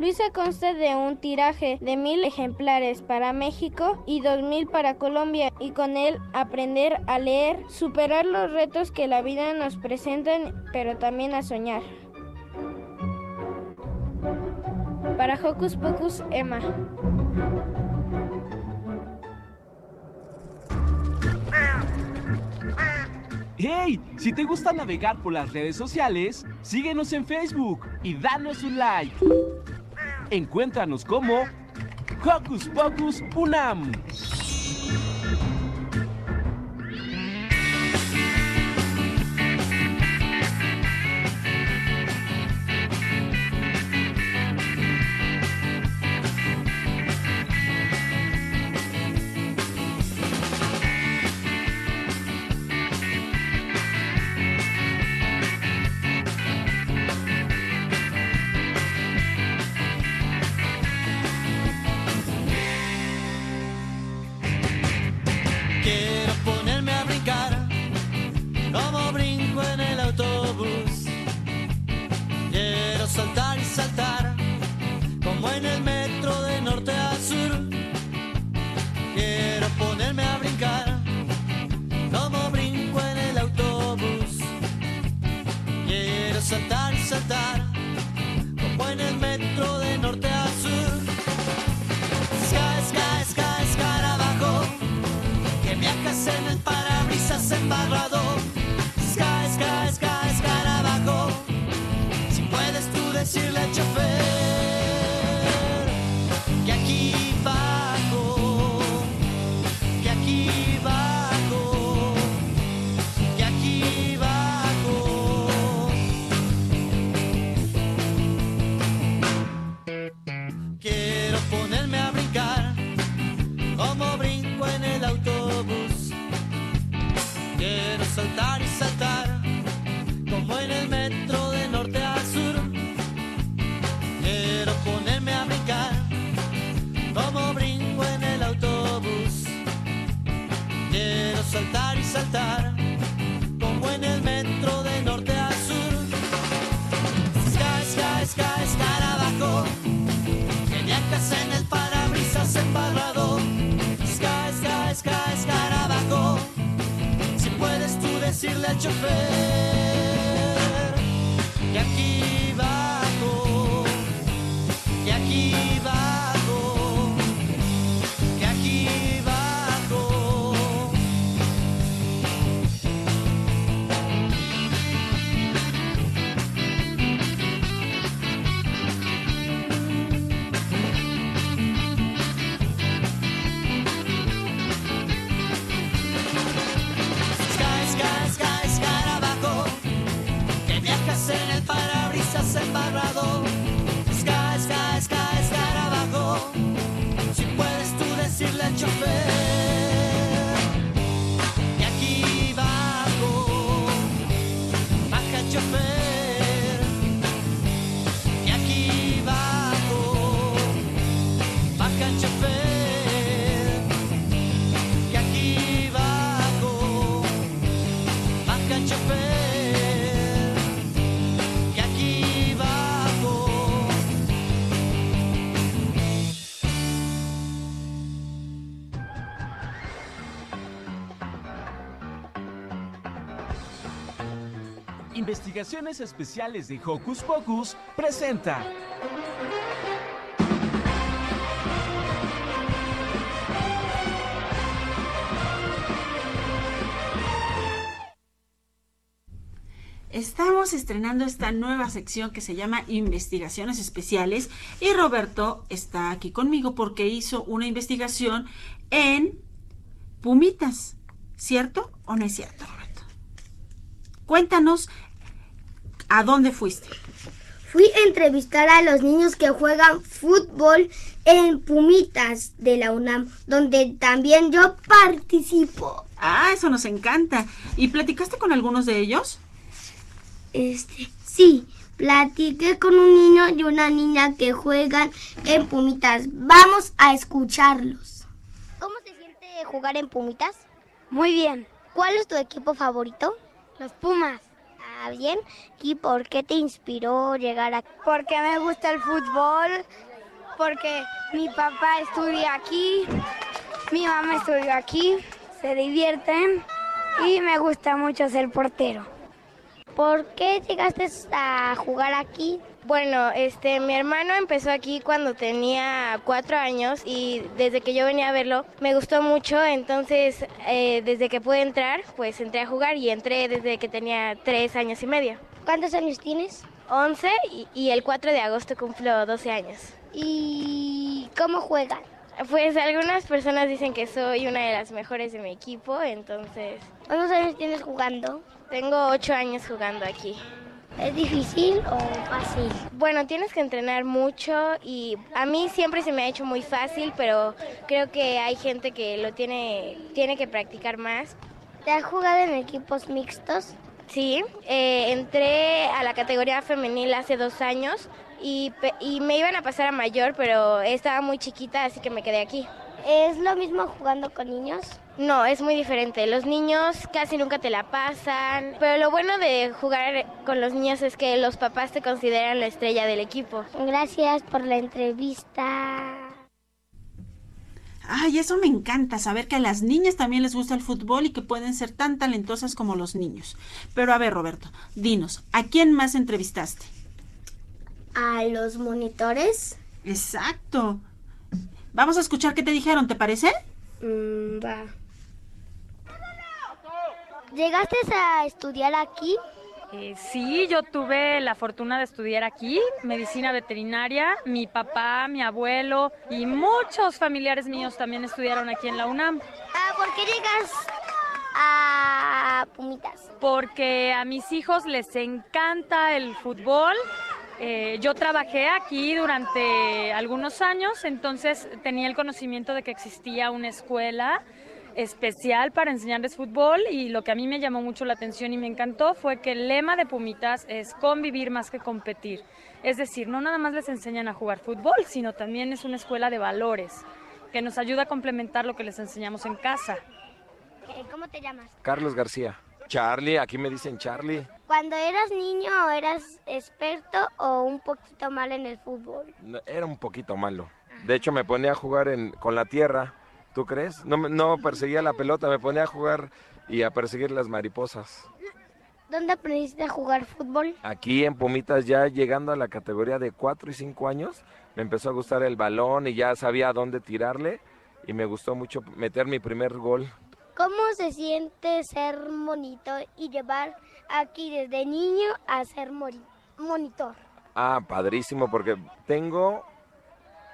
F: Luisa consta de un tiraje de mil ejemplares para México y dos mil para Colombia y con él aprender a leer, superar los retos que la vida nos presentan, pero también a soñar. Para Hocus Pocus, Emma.
A: ¡Hey! Si te gusta navegar por las redes sociales, síguenos en Facebook y danos un like. Encuéntranos como Hocus Pocus Unam.
H: Decirle al chofer que aquí bajo, que aquí
A: Investigaciones Especiales de Hocus Pocus presenta.
C: Estamos estrenando esta nueva sección que se llama Investigaciones Especiales y Roberto está aquí conmigo porque hizo una investigación en Pumitas, ¿cierto o no es cierto, Roberto? Cuéntanos a dónde fuiste.
D: Fui a entrevistar a los niños que juegan fútbol en Pumitas de la UNAM, donde también yo participo.
C: Ah, eso nos encanta. ¿Y platicaste con algunos de ellos?
D: Este, sí, platiqué con un niño y una niña que juegan en Pumitas. Vamos a escucharlos. ¿Cómo se siente jugar en Pumitas? Muy bien. ¿Cuál es tu equipo favorito? Los Pumas. Bien. ¿Y por qué te inspiró llegar aquí?
L: Porque me gusta el fútbol, porque mi papá estudia aquí, mi mamá estudió aquí, se divierten y me gusta mucho ser portero.
D: ¿Por qué llegaste a jugar aquí?
F: Bueno, este, mi hermano empezó aquí cuando tenía cuatro años y desde que yo venía a verlo me gustó mucho, entonces eh, desde que pude entrar, pues entré a jugar y entré desde que tenía tres años y medio.
D: ¿Cuántos años tienes?
F: 11 y, y el 4 de agosto cumplo 12 años.
D: ¿Y cómo juegan?
F: Pues algunas personas dicen que soy una de las mejores de mi equipo, entonces...
D: ¿Cuántos años tienes jugando?
F: Tengo 8 años jugando aquí.
D: ¿Es difícil o fácil?
F: Bueno, tienes que entrenar mucho y a mí siempre se me ha hecho muy fácil, pero creo que hay gente que lo tiene, tiene que practicar más.
D: ¿Te has jugado en equipos mixtos?
F: Sí, eh, entré a la categoría femenil hace dos años y, me iban a pasar a mayor, pero estaba muy chiquita, así que me quedé aquí.
D: ¿Es lo mismo jugando con niños?
F: No, es muy diferente. Los niños casi nunca te la pasan, pero lo bueno de jugar con los niños es que los papás te consideran la estrella del equipo.
D: Gracias por la entrevista.
C: Ay, eso me encanta, saber que a las niñas también les gusta el fútbol y que pueden ser tan talentosas como los niños. Pero a ver, Roberto, dinos, ¿a quién más entrevistaste?
D: ¿A los monitores?
C: Exacto. Vamos a escuchar qué te dijeron, ¿te parece?
D: Mm, va. ¿Llegaste a estudiar aquí?
M: Eh, sí, yo tuve la fortuna de estudiar aquí, medicina veterinaria. Mi papá, mi abuelo y muchos familiares míos también estudiaron aquí en la UNAM.
D: Ah, ¿Por qué llegas a Pumitas?
M: Porque a mis hijos les encanta el fútbol. Eh, yo trabajé aquí durante algunos años, entonces tenía el conocimiento de que existía una escuela especial para enseñarles fútbol y lo que a mí me llamó mucho la atención y me encantó fue que el lema de Pumitas es convivir más que competir. Es decir, no nada más les enseñan a jugar fútbol, sino también es una escuela de valores que nos ayuda a complementar lo que les enseñamos en casa.
D: Eh, ¿Cómo te llamas?
N: Carlos García. Charlie, aquí me dicen Charlie.
D: Cuando eras niño, ¿eras experto o un poquito mal en el fútbol?
N: No, Era un poquito malo. De hecho, me ponía a jugar en, con la tierra. ¿Tú crees? No, no perseguía la pelota, me ponía a jugar y a perseguir las mariposas.
D: ¿Dónde aprendiste a jugar fútbol?
N: Aquí en Pumitas, ya llegando a la categoría de 4 y 5 años, me empezó a gustar el balón y ya sabía a dónde tirarle y me gustó mucho meter mi primer gol.
D: ¿Cómo se siente ser monitor y llevar aquí desde niño a ser monitor?
N: Ah, padrísimo, porque tengo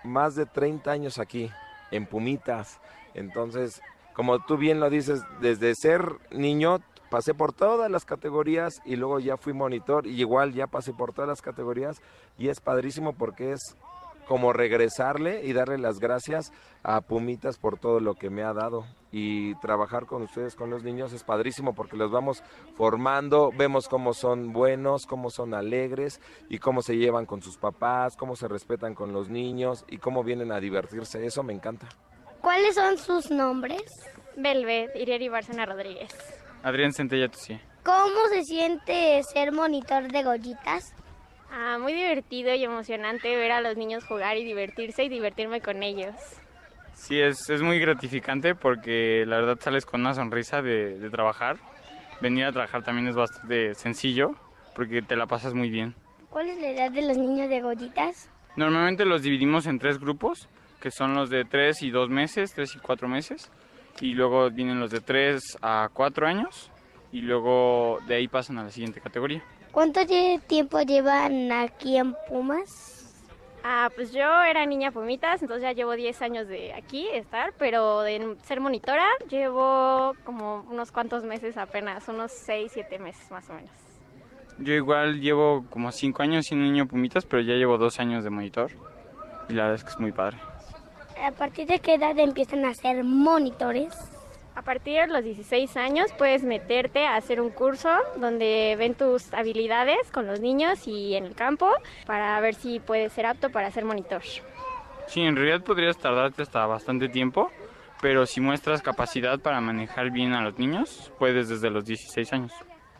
N: más de 30 años aquí, en Pumitas. Entonces, como tú bien lo dices, desde ser niño pasé por todas las categorías y luego ya fui monitor y igual ya pasé por todas las categorías y es padrísimo porque es como regresarle y darle las gracias a Pumitas por todo lo que me ha dado. Y trabajar con ustedes, con los niños, es padrísimo porque los vamos formando, vemos cómo son buenos, cómo son alegres y cómo se llevan con sus papás, cómo se respetan con los niños y cómo vienen a divertirse. Eso me encanta.
D: ¿Cuáles son sus nombres?
O: Velvet, Irieri Bárcena Rodríguez.
P: Adrián Centella sí.
D: ¿Cómo se siente ser monitor de gollitas?
O: Ah, muy divertido y emocionante ver a los niños jugar y divertirse y divertirme con ellos.
P: Sí, es, es muy gratificante porque la verdad sales con una sonrisa de, de trabajar. Venir a trabajar también es bastante sencillo porque te la pasas muy bien.
D: ¿Cuál es la edad de los niños de gollitas?
P: Normalmente los dividimos en tres grupos, que son los de 3 y 2 meses, 3 y 4 meses. Y luego vienen los de 3 a 4 años. Y luego de ahí pasan a la siguiente categoría.
D: ¿Cuánto tiempo llevan aquí en Pumas?
O: Ah, pues yo era niña Pumitas, entonces ya llevo 10 años de aquí estar, pero de ser monitora llevo como unos cuantos meses apenas, unos 6, 7 meses más o menos.
P: Yo igual llevo como 5 años siendo niño Pumitas, pero ya llevo 2 años de monitor. Y la verdad es que es muy padre.
D: ¿A partir de qué edad empiezan a ser monitores?
O: A partir de los 16 años puedes meterte a hacer un curso donde ven tus habilidades con los niños y en el campo para ver si puedes ser apto para ser monitor.
P: Sí, en realidad podrías tardarte hasta bastante tiempo, pero si muestras capacidad para manejar bien a los niños, puedes desde los 16 años.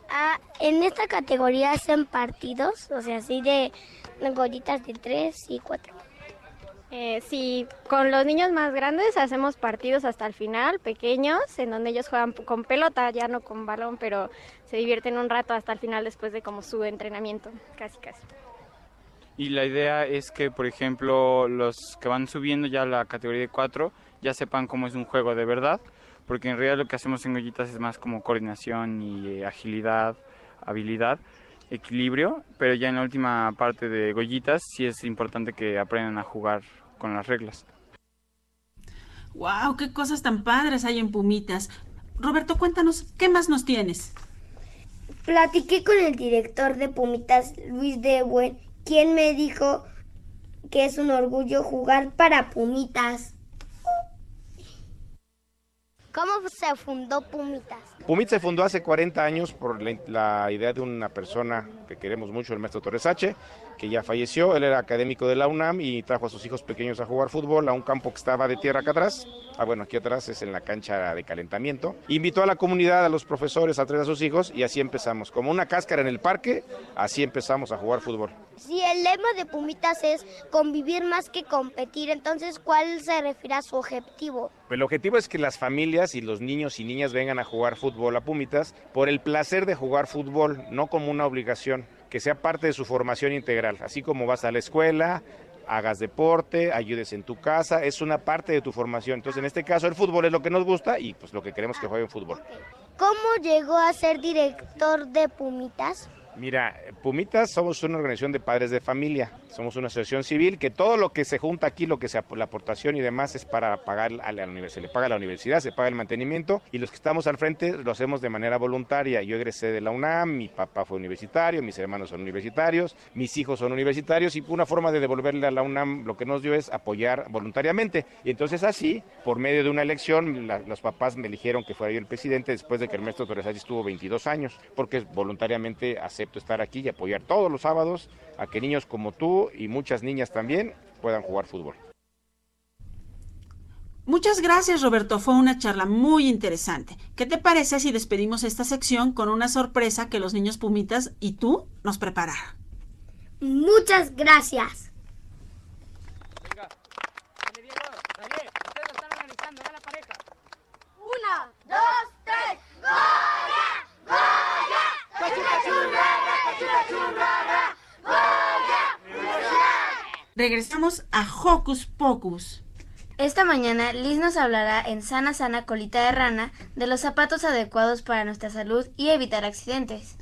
D: Ah, en esta categoría hacen partidos, o sea, así de gollitas de 3 y 4.
O: Eh, sí, con los niños más grandes hacemos partidos hasta el final, pequeños, en donde ellos juegan con pelota, ya no con balón, pero se divierten un rato hasta el final después de como su entrenamiento, casi casi.
P: Y la idea es que, por ejemplo, los que van subiendo ya a la categoría de 4 ya sepan cómo es un juego de verdad, porque en realidad lo que hacemos en Gollitas es más como coordinación y eh, agilidad, habilidad, equilibrio, pero ya en la última parte de Gollitas sí es importante que aprendan a jugar con las reglas.
C: ¡Wow! ¡Qué cosas tan padres hay en Pumitas! Roberto, cuéntanos, ¿qué más nos tienes?
D: Platiqué con el director de Pumitas, Luis Dehuen, quien me dijo que es un orgullo jugar para Pumitas. ¿Cómo se fundó Pumitas?
Q: Pumit se fundó hace 40 años por la, la idea de una persona que queremos mucho, el maestro Torres H., que ya falleció. Él era académico de la UNAM y trajo a sus hijos pequeños a jugar fútbol a un campo que estaba de tierra acá atrás. Ah, bueno, aquí atrás es en la cancha de calentamiento. Invitó a la comunidad, a los profesores a traer a sus hijos y así empezamos. Como una cáscara en el parque, así empezamos a jugar fútbol.
D: Si el lema de Pumitas es convivir más que competir, entonces ¿cuál se refiere a su objetivo?
Q: El objetivo es que las familias y los niños y niñas vengan a jugar fútbol a Pumitas por el placer de jugar fútbol, no como una obligación, que sea parte de su formación integral. Así como vas a la escuela, hagas deporte, ayudes en tu casa, es una parte de tu formación. Entonces, en este caso, el fútbol es lo que nos gusta y pues lo que queremos que jueguen fútbol.
D: ¿Cómo llegó a ser director de Pumitas?
Q: Mira, Pumitas somos una organización de padres de familia, somos una asociación civil que todo lo que se junta aquí, lo que sea la aportación y demás es para pagar a la universidad, se le paga a la universidad, se paga el mantenimiento y los que estamos al frente lo hacemos de manera voluntaria. Yo egresé de la UNAM, mi papá fue universitario, mis hermanos son universitarios, mis hijos son universitarios y una forma de devolverle a la UNAM lo que nos dio es apoyar voluntariamente. Y entonces así, por medio de una elección, los papás me eligieron que fuera yo el presidente después de que el maestro Torres estuvo 22 años, porque voluntariamente acepto estar aquí y apoyar todos los sábados a que niños como tú y muchas niñas también puedan jugar fútbol.
C: Muchas gracias Roberto, fue una charla muy interesante. ¿Qué te parece si despedimos esta sección con una sorpresa que los niños Pumitas y tú nos prepararon?
D: Muchas gracias.
C: Regresamos a Hocus Pocus.
E: Esta mañana Liz nos hablará en Sana Sana Colita de Rana de los zapatos adecuados para nuestra salud y evitar accidentes.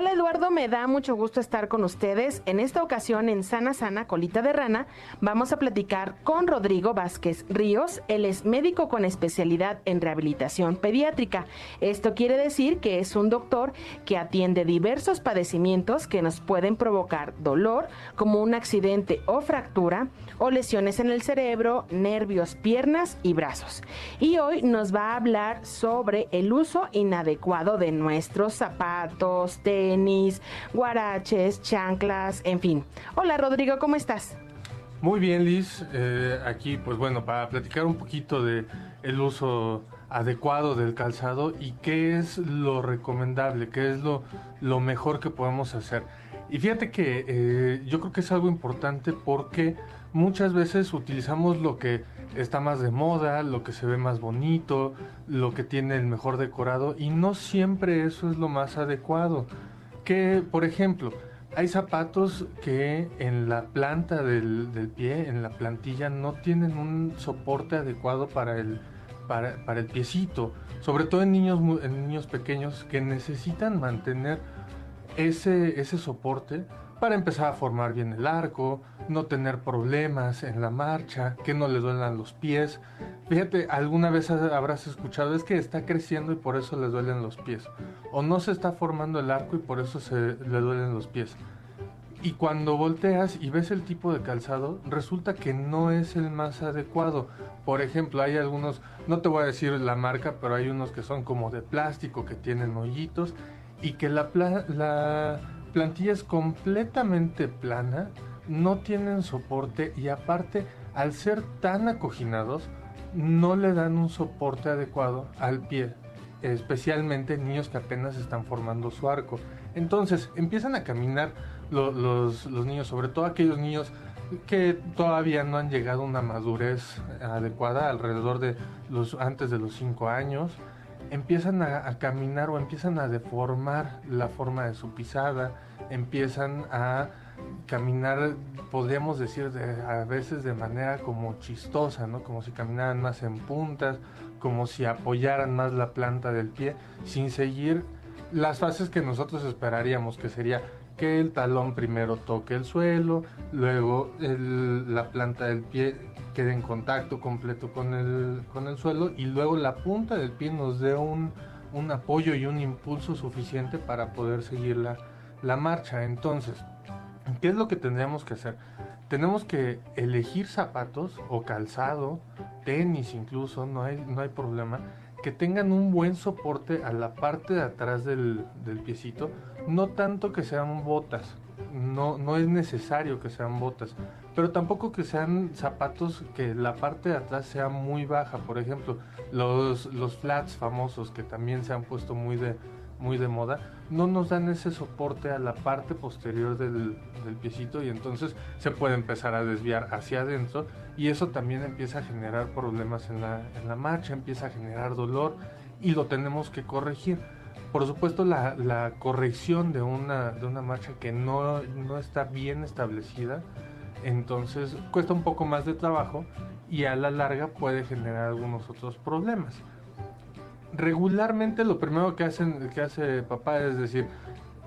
R: Hola Eduardo, me da mucho gusto estar con ustedes. En esta ocasión en Sana Sana Colita de Rana vamos a platicar con Rodrigo Vázquez Ríos. Él es médico con especialidad en rehabilitación pediátrica. Esto quiere decir que es un doctor que atiende diversos padecimientos que nos pueden provocar dolor, como un accidente o fractura, o lesiones en el cerebro, nervios, piernas y brazos. Y hoy nos va a hablar sobre el uso inadecuado de nuestros zapatos, tenis, guaraches, chanclas, en fin. Hola Rodrigo, ¿cómo estás?
S: Muy bien, Liz. Eh, aquí, pues bueno, para platicar un poquito de el uso adecuado del calzado y qué es lo recomendable, qué es lo, lo mejor que podemos hacer. Y fíjate que eh, yo creo que es algo importante porque muchas veces utilizamos lo que está más de moda, lo que se ve más bonito, lo que tiene el mejor decorado y no siempre eso es lo más adecuado. Que, por ejemplo, hay zapatos que en la planta del, del pie, en la plantilla, no tienen un soporte adecuado para el, para, para el piecito. Sobre todo en niños, en niños pequeños que necesitan mantener ese, ese soporte para empezar a formar bien el arco, no tener problemas en la marcha, que no le duelan los pies. Fíjate, alguna vez ha- habrás escuchado, es que está creciendo y por eso le duelen los pies. O no se está formando el arco y por eso se le duelen los pies. Y cuando volteas y ves el tipo de calzado, resulta que no es el más adecuado. Por ejemplo, hay algunos, no te voy a decir la marca, pero hay unos que son como de plástico, que tienen hoyitos y que la, la plantilla es completamente plana, no tienen soporte y aparte, al ser tan acoginados, no le dan un soporte adecuado al pie, especialmente niños que apenas están formando su arco. Entonces empiezan a caminar lo- los, los niños, sobre todo aquellos niños que todavía no han llegado a una madurez adecuada, alrededor de los antes de los 5 años, empiezan a, caminar o empiezan a deformar la forma de su pisada, empiezan a caminar, podríamos decir, de- a veces de manera como chistosa, ¿no? Como si caminaran más en puntas, como si apoyaran más la planta del pie, sin seguir las fases que nosotros esperaríamos, que sería que el talón primero toque el suelo, luego la planta del pie quede en contacto completo con el, con el suelo y luego la punta del pie nos dé un, un apoyo y un impulso suficiente para poder seguir la, la marcha. Entonces, ¿qué es lo que tendríamos que hacer? Tenemos que elegir zapatos o calzado, tenis incluso, no hay, no hay problema, que tengan un buen soporte a la parte de atrás del, del piecito, no tanto que sean botas, no, no es necesario que sean botas, pero tampoco que sean zapatos que la parte de atrás sea muy baja, por ejemplo, los, los flats famosos que también se han puesto muy de, muy de moda, no nos dan ese soporte a la parte posterior del, del piecito y entonces se puede empezar a desviar hacia adentro y eso también empieza a generar problemas en la, en la marcha, empieza a generar dolor y lo tenemos que corregir. Por supuesto, la, la corrección de una, de una marcha que no, no está bien establecida, entonces cuesta un poco más de trabajo y a la larga puede generar algunos otros problemas. Regularmente lo primero que, hacen, que hace papá es decir,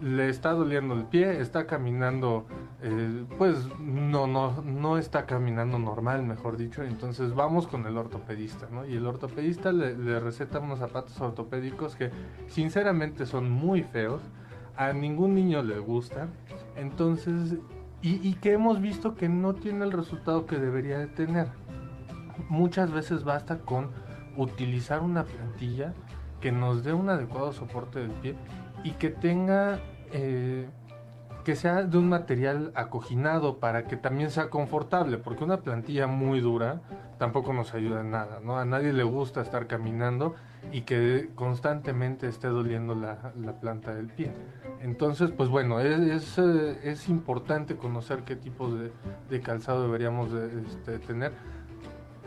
S: le está doliendo el pie, está caminando, eh, pues no, no, no está caminando normal, mejor dicho, entonces vamos con el ortopedista, ¿no? Y el ortopedista le, receta unos zapatos ortopédicos que sinceramente son muy feos, a ningún niño le gustan, entonces, y, y que hemos visto que no tiene el resultado que debería de tener. Muchas veces basta con utilizar una plantilla que nos dé un adecuado soporte del pie y que tenga eh, que sea de un material acoginado para que también sea confortable, porque una plantilla muy dura tampoco nos ayuda en nada, ¿no? A nadie le gusta estar caminando y que constantemente esté doliendo la, la planta del pie. Entonces, pues bueno, es, es, eh, es importante conocer qué tipo de, de calzado deberíamos de, este, tener.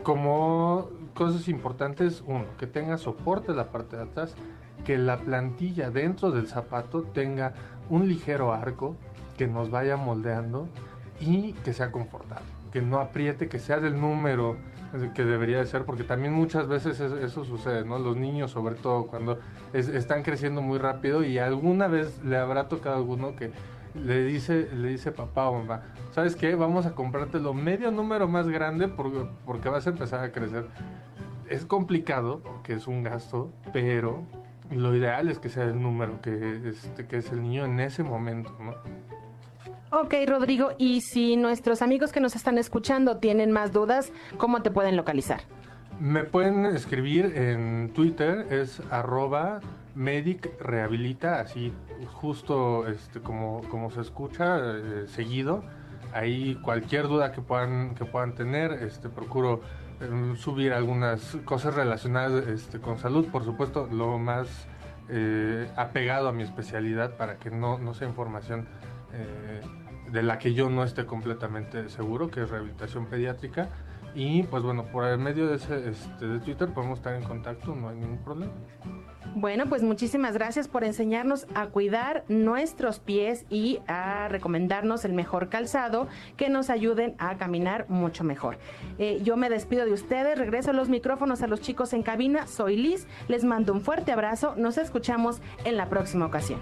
S: Como cosas importantes, uno, que tenga soporte la parte de atrás, que la plantilla dentro del zapato tenga un ligero arco que nos vaya moldeando y que sea confortable, que no apriete, que sea del número que debería de ser, porque también muchas veces es- eso sucede, ¿no? Los niños, sobre todo, cuando es- están creciendo muy rápido y alguna vez le habrá tocado a alguno que le dice, le dice papá o mamá, ¿sabes qué? Vamos a comprártelo medio número más grande porque, porque vas a empezar a crecer. Es complicado, que es un gasto, pero lo ideal es que sea el número que, este, que es el niño en ese momento, ¿no?
R: Ok, Rodrigo, y si nuestros amigos que nos están escuchando tienen más dudas, ¿cómo te pueden localizar?
S: Me pueden escribir en Twitter, es arroba medic rehabilita, así justo este, como, como se escucha, eh, seguido. Ahí cualquier duda que puedan, que puedan tener, este, procuro subir algunas cosas relacionadas este, con salud, por supuesto, lo más eh, apegado a mi especialidad para que no, no sea información eh, de la que yo no esté completamente seguro, que es rehabilitación pediátrica. Y pues bueno, por el medio de, ese, este, de Twitter podemos estar en contacto, no hay ningún problema.
R: Bueno, pues muchísimas gracias por enseñarnos a cuidar nuestros pies y a recomendarnos el mejor calzado que nos ayuden a caminar mucho mejor. Eh, yo me despido de ustedes, regreso los micrófonos a los chicos en cabina. Soy Liz, les mando un fuerte abrazo, nos escuchamos en la próxima ocasión.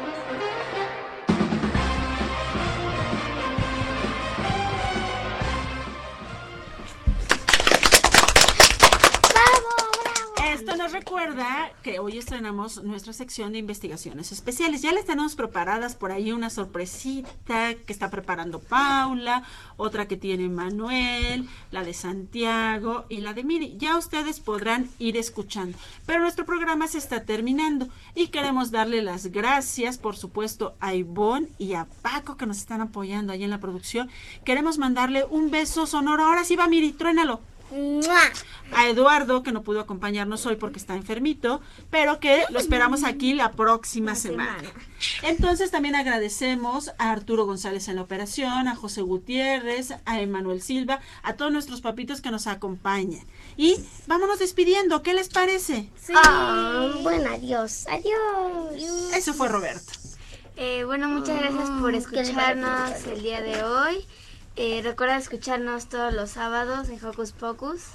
C: Recuerda que hoy estrenamos nuestra sección de investigaciones especiales. Ya les tenemos preparadas por ahí una sorpresita que está preparando Paula, otra que tiene Manuel, la de Santiago y la de Miri. Ya ustedes podrán ir escuchando. Pero nuestro programa se está terminando y queremos darle las gracias, por supuesto, a Ivonne y a Paco que nos están apoyando ahí en la producción. Queremos mandarle un beso sonoro. Ahora sí va, Miri, truénalo a Eduardo, que no pudo acompañarnos hoy porque está enfermito, pero que lo esperamos aquí la próxima semana. Entonces también agradecemos a Arturo González en la operación, a José Gutiérrez, a Emanuel Silva, a todos nuestros papitos que nos acompañan. Y vámonos despidiendo, ¿qué les parece?
D: Ah, bueno, adiós, adiós.
C: Eso fue Roberto.
E: Eh, bueno, muchas gracias por escucharnos el día de hoy. Eh, recuerda escucharnos todos los sábados en Hocus Pocus.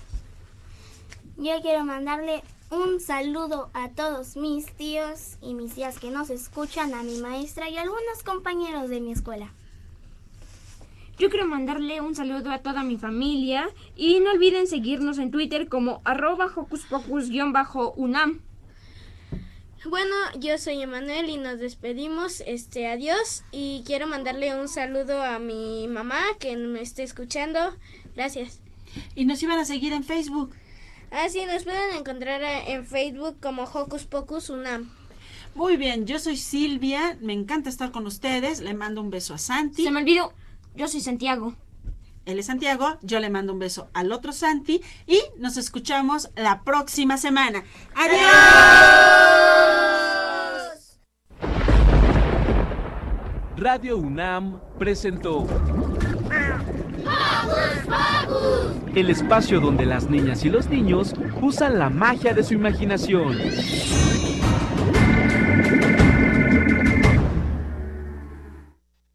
L: Yo quiero mandarle un saludo a todos mis tíos y mis tías que nos escuchan, a mi maestra y a algunos compañeros de mi escuela.
G: Yo quiero mandarle un saludo a toda mi familia y no olviden seguirnos en Twitter como arroba hocuspocus-unam.
F: Bueno, yo soy Emanuel y nos despedimos. Este, adiós. Y quiero mandarle un saludo a mi mamá que me esté escuchando. Gracias.
C: Y nos iban a seguir en Facebook.
F: Ah, sí, nos pueden encontrar en Facebook como Hocus Pocus Unam.
C: Muy bien, yo soy Silvia, me encanta estar con ustedes, le mando un beso a Santi.
G: Se me olvidó, yo soy Santiago.
C: Él es Santiago, yo le mando un beso al otro Santi y nos escuchamos la próxima semana. ¡Adiós!
A: Radio UNAM presentó el espacio donde las niñas y los niños usan la magia de su imaginación.